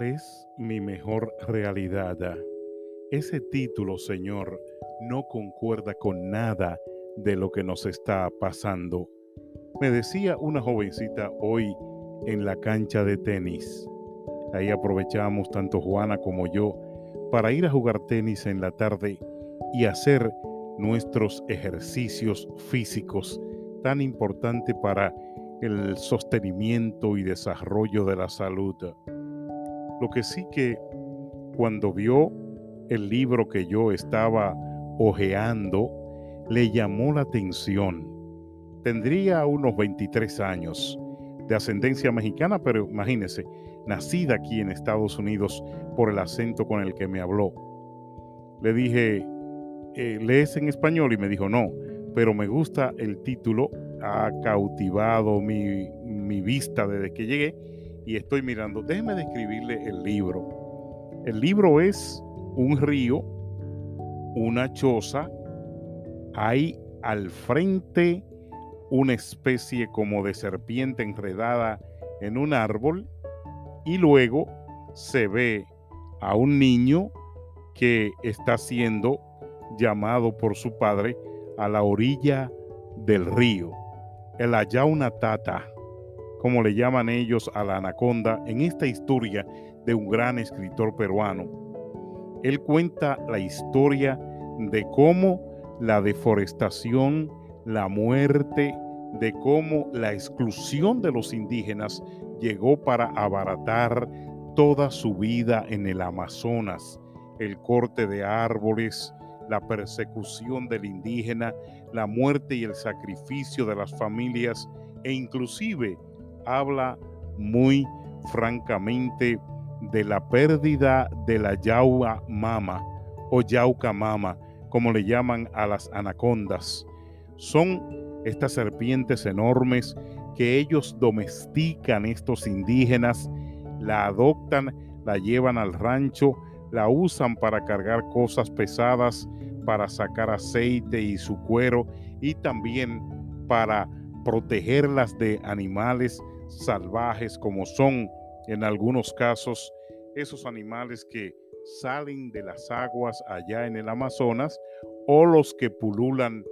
¿Cuál es mi mejor realidad? Ese título, Señor, no concuerda con nada de lo que nos está pasando. Me decía una jovencita hoy en la cancha de tenis. Ahí aprovechamos tanto Juana como yo para ir a jugar tenis en la tarde y hacer nuestros ejercicios físicos tan importante para el sostenimiento y desarrollo de la salud. Lo que sí que cuando vio el libro que yo estaba hojeando, le llamó la atención. Tendría unos 23 años, de ascendencia mexicana, pero imagínese, nacida aquí en Estados Unidos por el acento con el que me habló. Le dije, eh, ¿lees en español? Y me dijo, no, pero me gusta el título, ha cautivado mi, mi vista desde que llegué y estoy mirando. Déjeme describirle el libro. El libro es un río, una choza, hay al frente una especie como de serpiente enredada en un árbol y luego se ve a un niño que está siendo llamado por su padre a la orilla del río, el Ayaunatata, como le llaman ellos a la anaconda en esta historia de un gran escritor peruano. Él cuenta la historia de cómo la deforestación, la muerte, de cómo la exclusión de los indígenas llegó para abaratar toda su vida en el Amazonas, el corte de árboles, la persecución del indígena, la muerte y el sacrificio de las familias e inclusive habla muy francamente de la pérdida de la yauca mama o yauca mama, como le llaman a las anacondas. Son estas serpientes enormes que ellos domestican estos indígenas, la adoptan, la llevan al rancho, la usan para cargar cosas pesadas, para sacar aceite y su cuero y también para protegerlas de animales salvajes como son en algunos casos esos animales que salen de las aguas allá en el Amazonas o los que pululan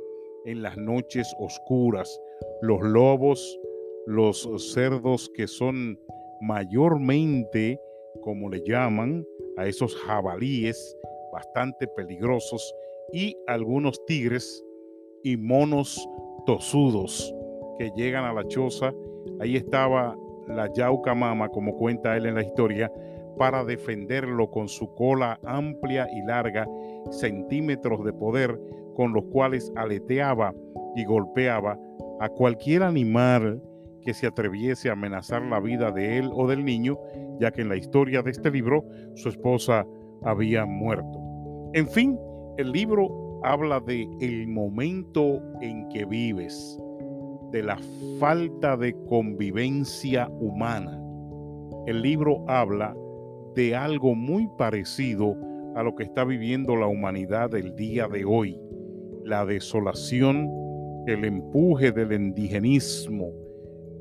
en las noches oscuras, los lobos, los cerdos que son mayormente, como le llaman, a esos jabalíes bastante peligrosos y algunos tigres y monos tosudos que llegan a la choza. Ahí estaba la yauca mama, como cuenta él en la historia, para defenderlo con su cola amplia y larga, centímetros de poder, con los cuales aleteaba y golpeaba a cualquier animal que se atreviese a amenazar la vida de él o del niño, ya que en la historia de este libro su esposa había muerto. En fin, el libro habla de el momento en que vives, de la falta de convivencia humana. El libro habla de algo muy parecido a lo que está viviendo la humanidad el día de hoy. La desolación, el empuje del indigenismo,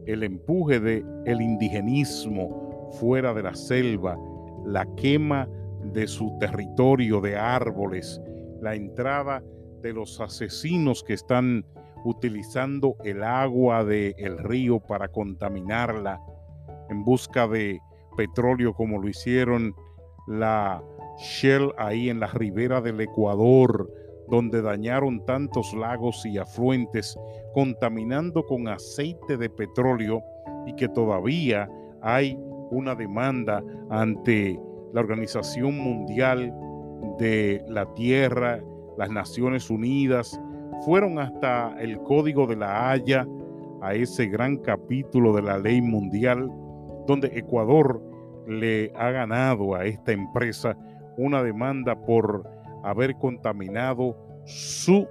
el empuje del el indigenismo fuera de la selva, la quema de su territorio de árboles, la entrada de los asesinos que están utilizando el agua del río para contaminarla en busca de petróleo como lo hicieron la Shell ahí en la ribera del Ecuador, donde dañaron tantos lagos y afluentes, contaminando con aceite de petróleo y que todavía hay una demanda ante la Organización Mundial de la Tierra, las Naciones Unidas, fueron hasta el Código de la Haya, a ese gran capítulo de la ley mundial, donde Ecuador le ha ganado a esta empresa una demanda por haber contaminado su,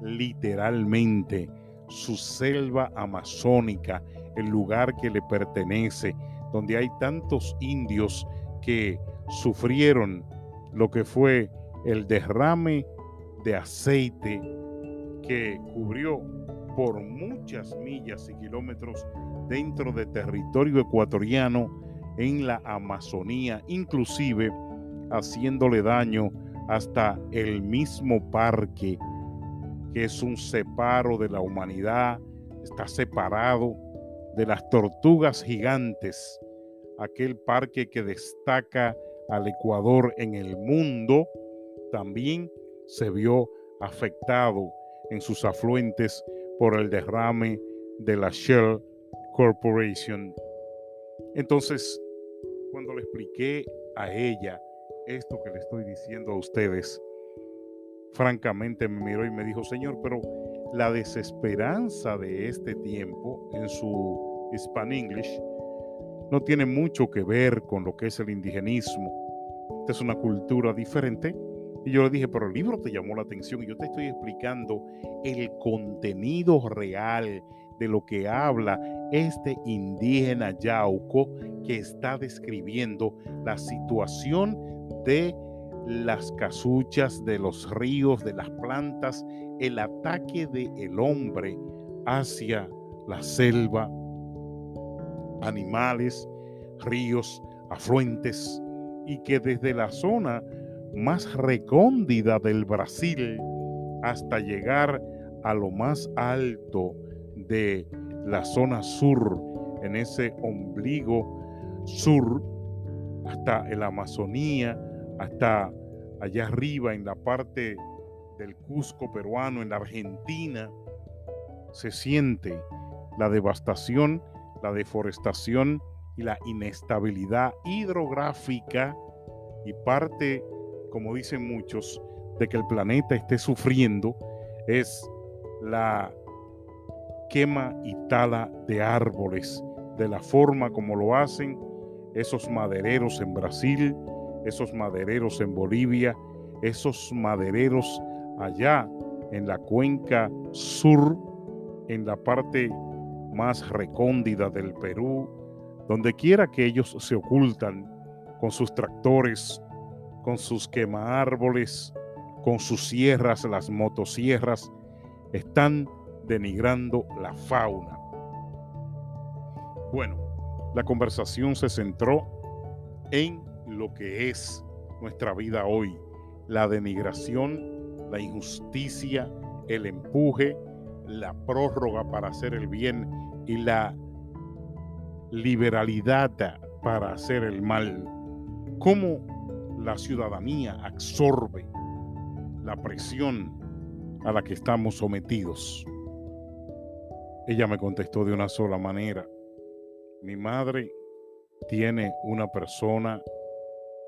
literalmente, su selva amazónica, el lugar que le pertenece, donde hay tantos indios que sufrieron lo que fue el derrame de aceite que cubrió por muchas millas y kilómetros dentro de territorio ecuatoriano en la Amazonía, inclusive haciéndole daño hasta el mismo parque, que es un separo de la humanidad, está separado de las tortugas gigantes, aquel parque que destaca al Ecuador en el mundo, también se vio afectado en sus afluentes por el derrame de la Shell Corporation. Entonces, cuando le expliqué a ella esto que le estoy diciendo a ustedes, francamente me miró y me dijo, Señor, pero la desesperanza de este tiempo en su Span English no tiene mucho que ver con lo que es el indigenismo. Esta es una cultura diferente. Y yo le dije, pero el libro te llamó la atención y yo te estoy explicando el contenido real de lo que habla este indígena Yauco que está describiendo la situación de las casuchas, de los ríos, de las plantas, el ataque del el hombre hacia la selva, animales, ríos, afluentes, y que desde la zona más recóndida del Brasil hasta llegar a lo más alto de la zona sur, en ese ombligo sur, hasta la Amazonía, hasta allá arriba en la parte del Cusco peruano, en la Argentina, se siente la devastación, la deforestación y la inestabilidad hidrográfica y parte, como dicen muchos, de que el planeta esté sufriendo es la quema y tala de árboles, de la forma como lo hacen esos madereros en Brasil, esos madereros en Bolivia, esos madereros allá en la cuenca sur, en la parte más recóndida del Perú, donde quiera que ellos se ocultan con sus tractores, con sus quema árboles, con sus sierras, las motosierras, están denigrando la fauna. Bueno, la conversación se centró en lo que es nuestra vida hoy, la denigración, la injusticia, el empuje, la prórroga para hacer el bien y la liberalidad para hacer el mal. Cómo la ciudadanía absorbe la presión a la que estamos sometidos. Ella me contestó de una sola manera. Mi madre tiene una persona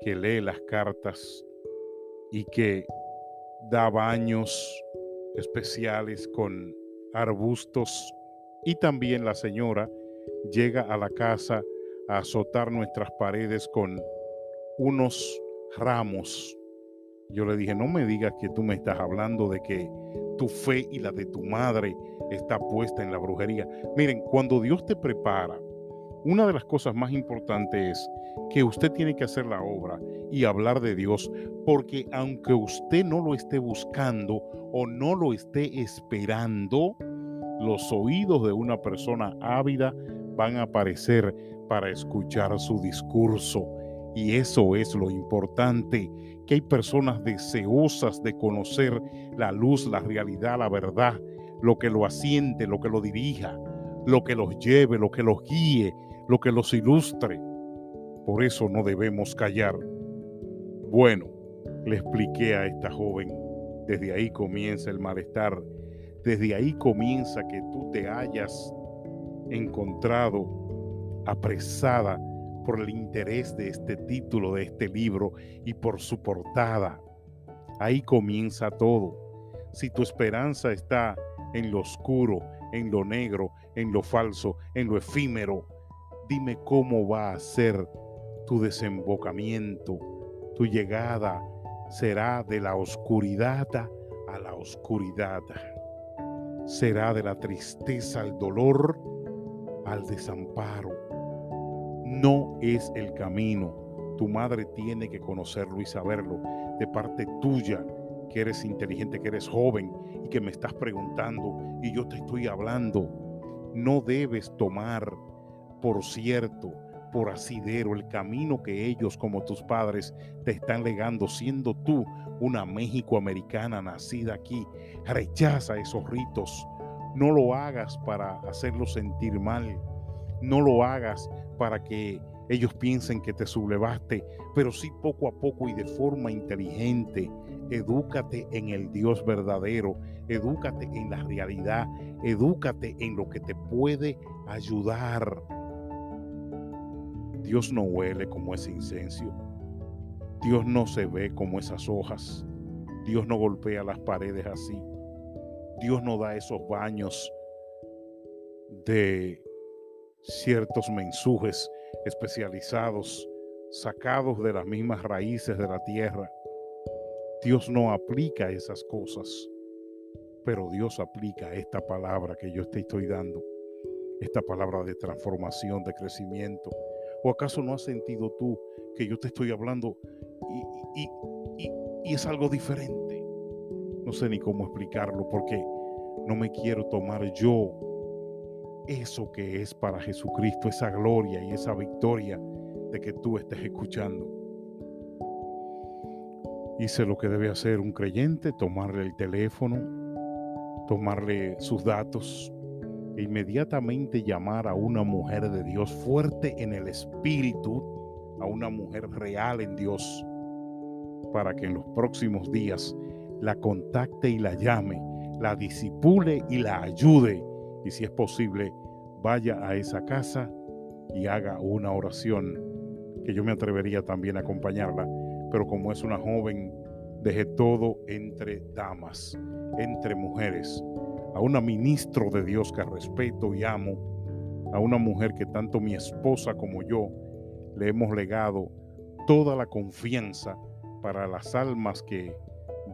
que lee las cartas y que da baños especiales con arbustos y también la señora llega a la casa a azotar nuestras paredes con unos ramos. Yo le dije, no me digas que tú me estás hablando de que tu fe y la de tu madre está puesta en la brujería. Miren, cuando Dios te prepara, una de las cosas más importantes es que usted tiene que hacer la obra y hablar de Dios, porque aunque usted no lo esté buscando o no lo esté esperando, los oídos de una persona ávida van a aparecer para escuchar su discurso. Y eso es lo importante, que hay personas deseosas de conocer la luz, la realidad, la verdad, lo que lo asiente, lo que lo dirija, lo que los lleve, lo que los guíe, lo que los ilustre. Por eso no debemos callar. Bueno, le expliqué a esta joven, desde ahí comienza el malestar, desde ahí comienza que tú te hayas encontrado apresada por el interés de este título de este libro y por su portada. Ahí comienza todo. Si tu esperanza está en lo oscuro, en lo negro, en lo falso, en lo efímero, dime cómo va a ser tu desembocamiento, tu llegada será de la oscuridad a la oscuridad. Será de la tristeza al dolor, al desamparo. No es el camino. Tu madre tiene que conocerlo y saberlo de parte tuya que eres inteligente, que eres joven y que me estás preguntando y yo te estoy hablando. No debes tomar por cierto, por asidero, el camino que ellos como tus padres te están legando, siendo tú una México americana nacida aquí. Rechaza esos ritos. No lo hagas para hacerlos sentir mal. No lo hagas para que ellos piensen que te sublevaste, pero sí poco a poco y de forma inteligente. Edúcate en el Dios verdadero, edúcate en la realidad, edúcate en lo que te puede ayudar. Dios no huele como ese incenso. Dios no se ve como esas hojas. Dios no golpea las paredes así. Dios no da esos baños de ciertos mensujes especializados, sacados de las mismas raíces de la tierra. Dios no aplica esas cosas, pero Dios aplica esta palabra que yo te estoy dando, esta palabra de transformación, de crecimiento. ¿O acaso no has sentido tú que yo te estoy hablando y, y es algo diferente? No sé ni cómo explicarlo porque no me quiero tomar yo eso que es para Jesucristo, esa gloria y esa victoria de que tú estés escuchando. Hice lo que debe hacer un creyente, tomarle el teléfono, tomarle sus datos e inmediatamente llamar a una mujer de Dios fuerte en el espíritu, a una mujer real en Dios, para que en los próximos días la contacte y la llame, la disipule y la ayude y si es posible, vaya a esa casa y haga una oración que yo me atrevería también a acompañarla, pero como es una joven, deje todo entre damas, entre mujeres, a una ministro de Dios que respeto y amo, a una mujer que tanto mi esposa como yo le hemos legado toda la confianza para las almas que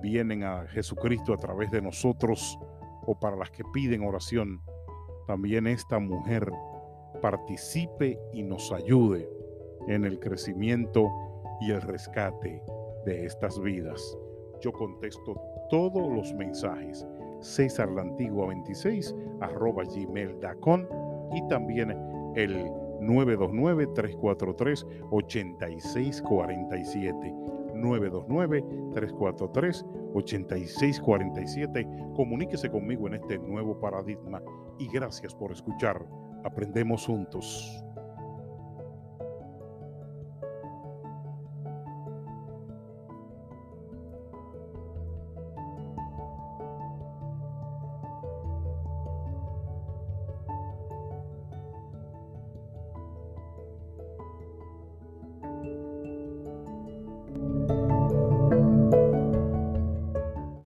vienen a Jesucristo a través de nosotros o para las que piden oración también esta mujer participe y nos ayude en el crecimiento y el rescate de estas vidas. Yo contesto todos los mensajes. César la Antigua 26 arroba gmail.com y también el 929-343-8647. 929-343-8647. Comuníquese conmigo en este nuevo paradigma y gracias por escuchar. Aprendemos juntos.